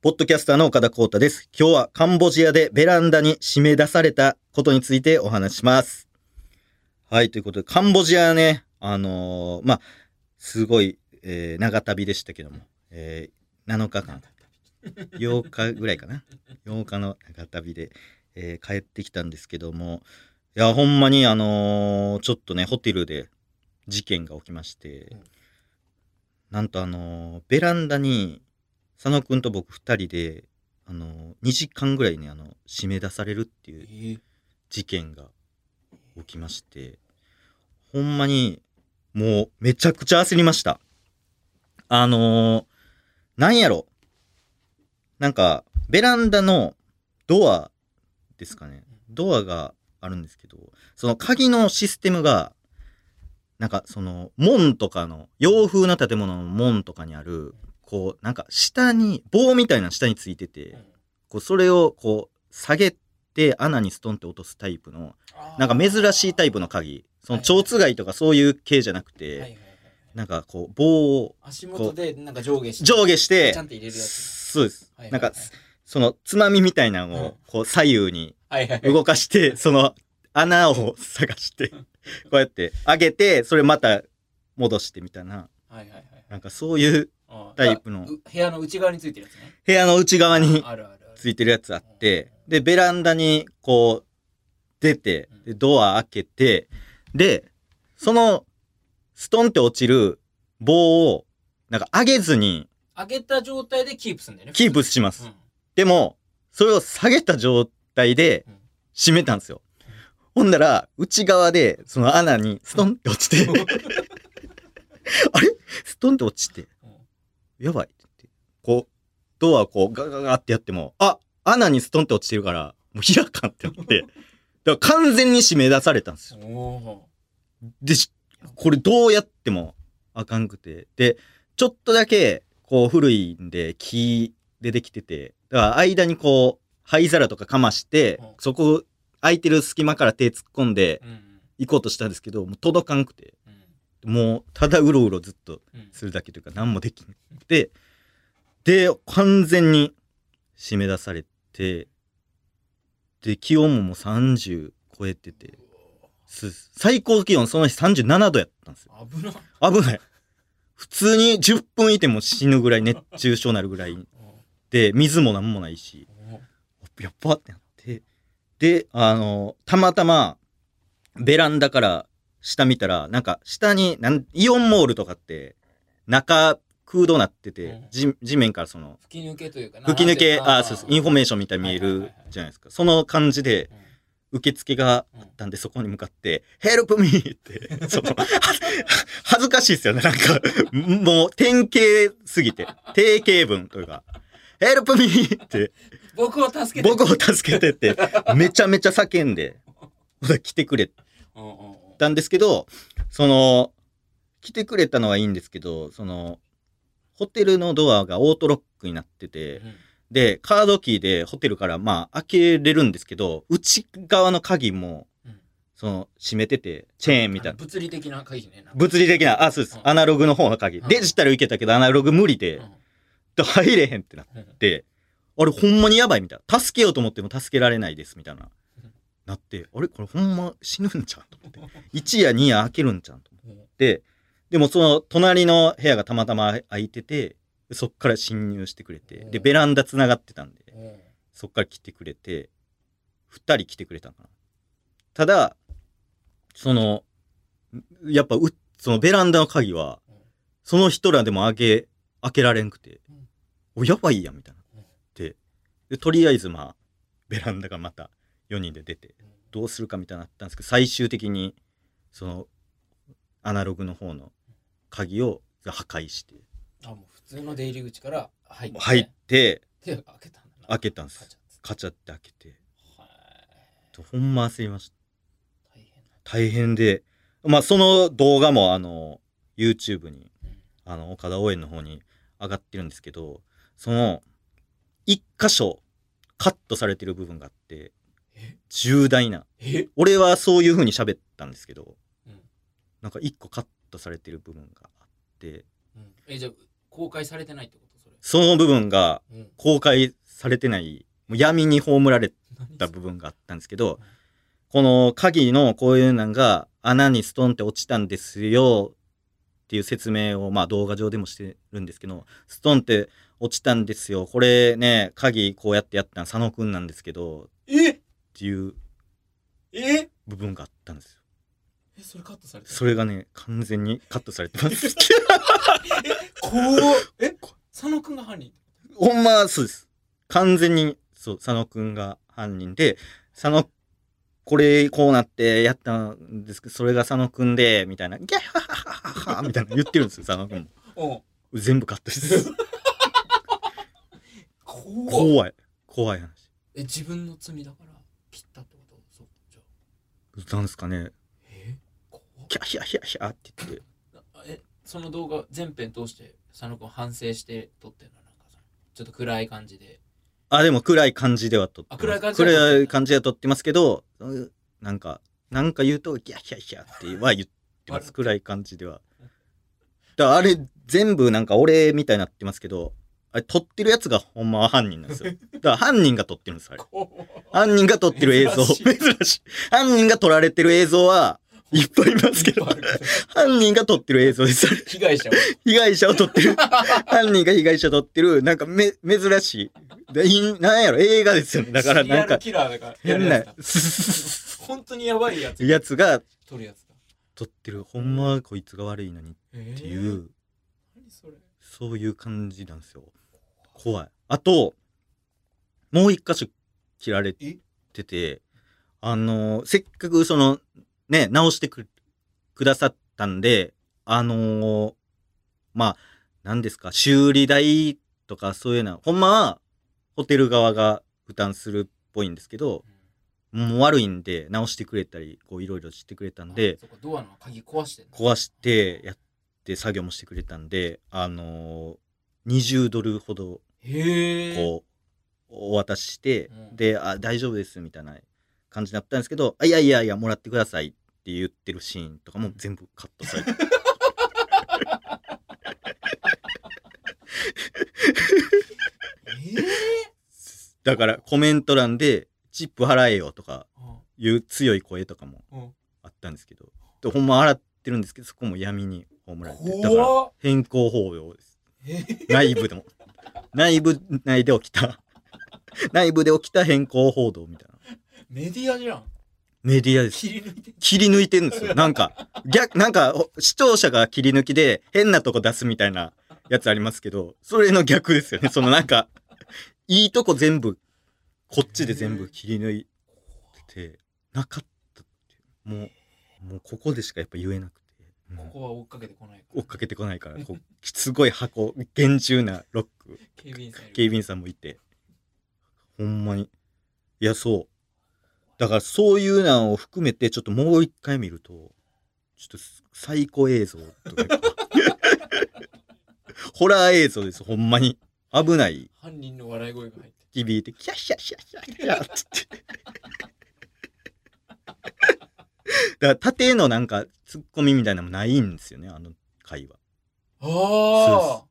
ポッドキャスターの岡田光太です。今日はカンボジアでベランダに締め出されたことについてお話しします。はい、ということで、カンボジアね、あのーまあ、すごい、えー長旅でしたけども、えー7日間、8日ぐらいかな。8日の長旅で、えー帰ってきたんですけども、いや、ほんまにあのーちょっとね、ホテルで事件が起きまして、うんなんとあのーベランダに、佐野くんと僕二人で、あのー2時間ぐらいね、あの、締め出されるっていうえー事件が起きまして、ほんまに、もうめちゃくちゃ焦りました。あのーなんやろ。なんか、ベランダのドアですかね。ドアがあるんですけど、その鍵のシステムが、なんかその門とかの、洋風な建物の門とかにある、こう、なんか下に、棒みたいな下についてて、こうそれをこう下げて穴にストンって落とすタイプのなんか珍しいタイプの鍵。その蝶つがいとかそういう系じゃなくて、なんかこう棒を足元でなんか上下して上下してちゃんと入れるやつ。そうです、なんかそのつまみみたいなのうん。をこう左右に動かして、その穴を探して こうやって上げてそれまた戻してみたいな。はいはいはい。なんかそういうタイプの。う部屋の内側についてるやつね。部屋の内側についてるやつあって、で、ベランダにこう、出て、で、ドア開けて、で、その、ストンって落ちる棒を、なんか上げずに上げた状態でキープするんだよねキープします。うん。でも、それを下げた状態でうん。閉めたんですよ。ほんだら、内側で、その穴にストンって落ちて、あれ？ストンって落ちて、やばいって言って。こう、ドアこうガガガってやっても、あ穴にストンって落ちてるから、もう開かんってなって、だから完全に締め出されたんですよ。おで、しこれどうやってもあかんくて。で、ちょっとだけ、こう古いんで木でできてて、だから間にこう、灰皿とかかましてうん、そこ空いてる隙間から手突っ込んで行こうとしたんですけど、もう届かんくて、うんもうただうろうろずっとうんするだけというか何もできなくてで完全に締め出されてで気温ももう30超えててす最高気温その日37度やったんですよ。危な。い危ない。普通に10分いても死ぬぐらい熱中症になるぐらい。で水も何もないし。やっばってなって。であのたまたまベランダから下見たらなんか下になんイオンモールとかって中空洞なってて、うん。地地面からその吹き抜けというかな吹き抜けなんてあそうですインフォメーションみたいに見えるじゃないですか。その感じでうん。受付があったんでそこに向かって「ヘルプミー!」ってそのは恥ずかしいですよね。なんかもう典型すぎて定型文というか「ヘルプミー!」って。僕を助けて僕を助けてって、めちゃめちゃ叫んで、来てくれうんうんうんたんですけど、その、来てくれたのはいいんですけど、その、ホテルのドアがオートロックになってて、うんで、カードキーでホテルからまあ開けれるんですけど、内側の鍵も、うんその、閉めてて、チェーンみたいな。物理的な鍵ね物理的な、あ、そうです。うんアナログの方の鍵。うんデジタルいけたけど、アナログ無理で、で入れへんってなっうんて、あれほんまにやばいみたいな。助けようと思っても助けられないですみたいなうん。なって、あれ？これほんま死ぬんちゃうと思って。1夜2夜開けるんちゃうと思うんって。でもその隣の部屋がたまたま空いてて、そっから侵入してくれて、で、うんベランダ繋がってたんで、うんそっから来てくれて、2人来てくれたのかな。ただ、その、やっぱう、そのベランダの鍵はうん、その人らでも開け、開けられんくてうん、お、やばいやん、みたいな。で、とりあえずまあ、ベランダがまた4人で出て、うんどうするかみたいになったんですけど、最終的に、その、アナログの方の鍵を破壊して、あもう普通の出入り口から入って。入って、手開けたんだな。開けたんです。カチャって。開けて、はいほんま焦りました。大変だ大変で、まあその動画もあの、YouTube に、うん。あの、岡田応援の方に上がってるんですけど、その、一箇所カットされてる部分があって、え重大な。え？俺はそういう風に喋ったんですけど、うん。なんか一個カットされてる部分があって、うん。えじゃあ公開されてないってこと？それ。その部分がうん。公開されてない、もう闇に葬られ何た部分があったんですけど、この鍵のこういうのが穴にストンって落ちたんですよっていう説明をまあ動画上でもしてるんですけど、ストンって落ちたんですよ。これね、鍵こうやってやったの佐野くんなんですけど、え？っていうえ部分があったんですよ。え？それカットされてる？それがね、完全にカットされてます。怖っえ？佐野くんが犯人？ほんまはそうです。完全に、そう、佐野くんが犯人で、佐野、これこうなってやったんですけど、それが佐野くんで、みたいな、ギャッハハハハハみたいな言ってるんですよ、佐野くんも。うん全部カットです。怖っ怖い。怖い話。え自分の罪だから切ったってこと？そうじゃあ。なんですかね、え？キャヒャヒャヒャって言って、あえその動画全編通して佐野くん反省して撮ってるの？なんかそのちょっと暗い感じで。あ、でも暗い感じでは撮ってます。あ暗い感じ暗い感じでは撮ってますけど、うんなんか、なんか言うと、ギャッヒャヒャっては言ってます。暗い感じでは。だあれ、全部なんか俺みたいになってますけど、あれ撮ってるやつがほんまは犯人なんですよ。だから犯人が撮ってるんです、あれ。犯人が撮ってる映像。珍しい。犯人が撮られてる映像はいっぱいいますけど犯人が撮ってる映像です。被害者は被害者を撮ってる。犯人が被害者を撮ってる、なんかめ、珍しい。でいなんやろ、映画ですよね。だからなんか、キラーだから変な 本当にやばいやつやつが撮るやつだ撮ってる。ほんまはこいつが悪いのにっっていう、何それそういう感じなんですよ。怖い。あと、もう一箇所切られえてて、あの、せっかくその、ね、直してくくださったんで、あのまあ、何ですか、修理代とかそういうのは、ほんまはホテル側が負担するっぽいんですけど、もう悪いんで直してくれたり、こういろいろしてくれたんでドアの鍵壊して壊してやって作業もしてくれたんで、あの20ドルほどへえこう、お渡しして、うん。で、あ、大丈夫です、みたいな感じだったんですけど、あ、いやいやいや、もらってくださいって言ってるシーンとかも全部カットされて。えだからコメント欄で、チップ払えよとかえいう強い声とかもうん。あったんですけど、でほんま払ってるんですけど、そこも闇に葬られて、だから変更法要です。え内部でも。内部内で起きた、内部で起きた変更報道みたいな。メディアじゃんメディアです。切り抜いて切り抜いてんですよ。なんか、逆、なんか、お視聴者が切り抜きで変なとこ出すみたいなやつありますけど、それの逆ですよね。そのなんか、いいとこ全部、こっちで全部切り抜いて、なかったっていう。もう、もうここでしかやっぱ言えなくて。うんここは追っかけてこないから追っかけてこないから、こう すごい箱、厳重なロック、警備員さん警備員さんもいて。ほんまに。いや、そう。だからそういうのを含めて、ちょっともう一回見ると、ちょっと最高映像とか。ホラー映像です、ほんまに。危ない。犯人の笑い声が入って響いて、キャッシャッシャッシャッシャッつって。だから縦のなんかツッコミみたいなのもないんですよね、あの回は。あ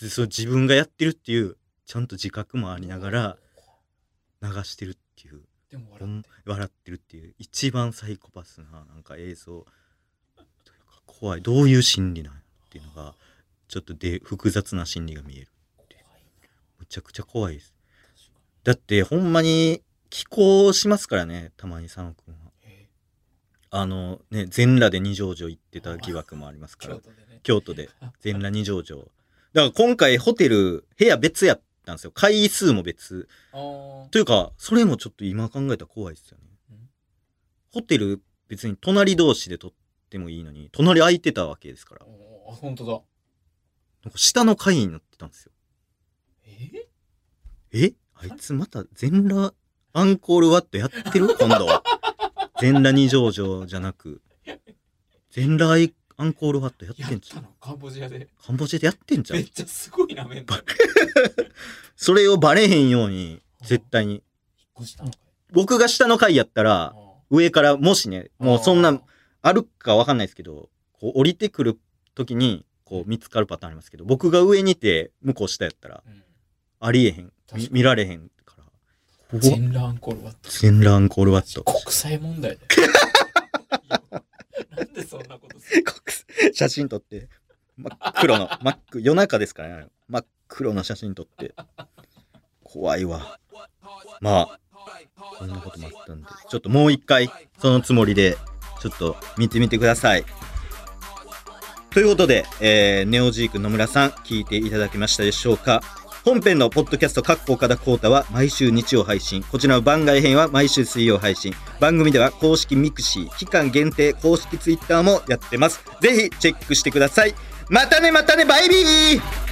でそう自分がやってるっていう、ちゃんと自覚もありながら流してるっていう。でも笑って。笑ってるっていう一番サイコパスななんか映像。怖い。どういう心理なんやっていうのがちょっとで複雑な心理が見えるむちゃくちゃ怖いです。だってほんまに寄稿しますからねたまに佐野くんはあのね全裸で二条城行ってた疑惑もありますから。京都でね。京都で。全裸二条城。だから今回ホテル部屋別やったんですよ。回数も別。というか、それもちょっと今考えたら怖いですよね。うん。ホテル別に隣同士で撮ってもいいのに、隣空いてたわけですから。あ本当だ。なんか下の階になってたんですよ。え？え？あいつまた全裸アンコールワットやってる？今度は。全裸二条城じゃなく、全裸アンコールワットやってんじゃん。たのカンボジアで。カンボジアでやってんじゃんめっ。ちゃすごいなメンタルそれをバレへんように、絶対に。引っ越したのかい？僕が下の階やったら、上からもしね、もうそんな、あるかわかんないですけど、こう降りてくる時に、こう見つかるパターンありますけど、僕が上にいて向こう下やったらうん。ありえへん。見られへん全裸アンコールワット。全裸アンコールワット。国際問題だよ。なんでそんなことする？国写真撮って、真っ黒の、真っ黒、夜中ですからね。真っ黒の写真撮って。怖いわ。まあ、こんなこともあったんで、ちょっともう一回、そのつもりで、ちょっと見てみてください。ということで、えー、ネオジーク野村さん、聞いていただけましたでしょうか？本編のポッドキャスト、かっこ岡田光太は毎週日曜配信。こちらの番外編は毎週水曜配信。番組では公式ミクシー、期間限定公式ツイッターもやってます。ぜひチェックしてください。またねまたねバイビー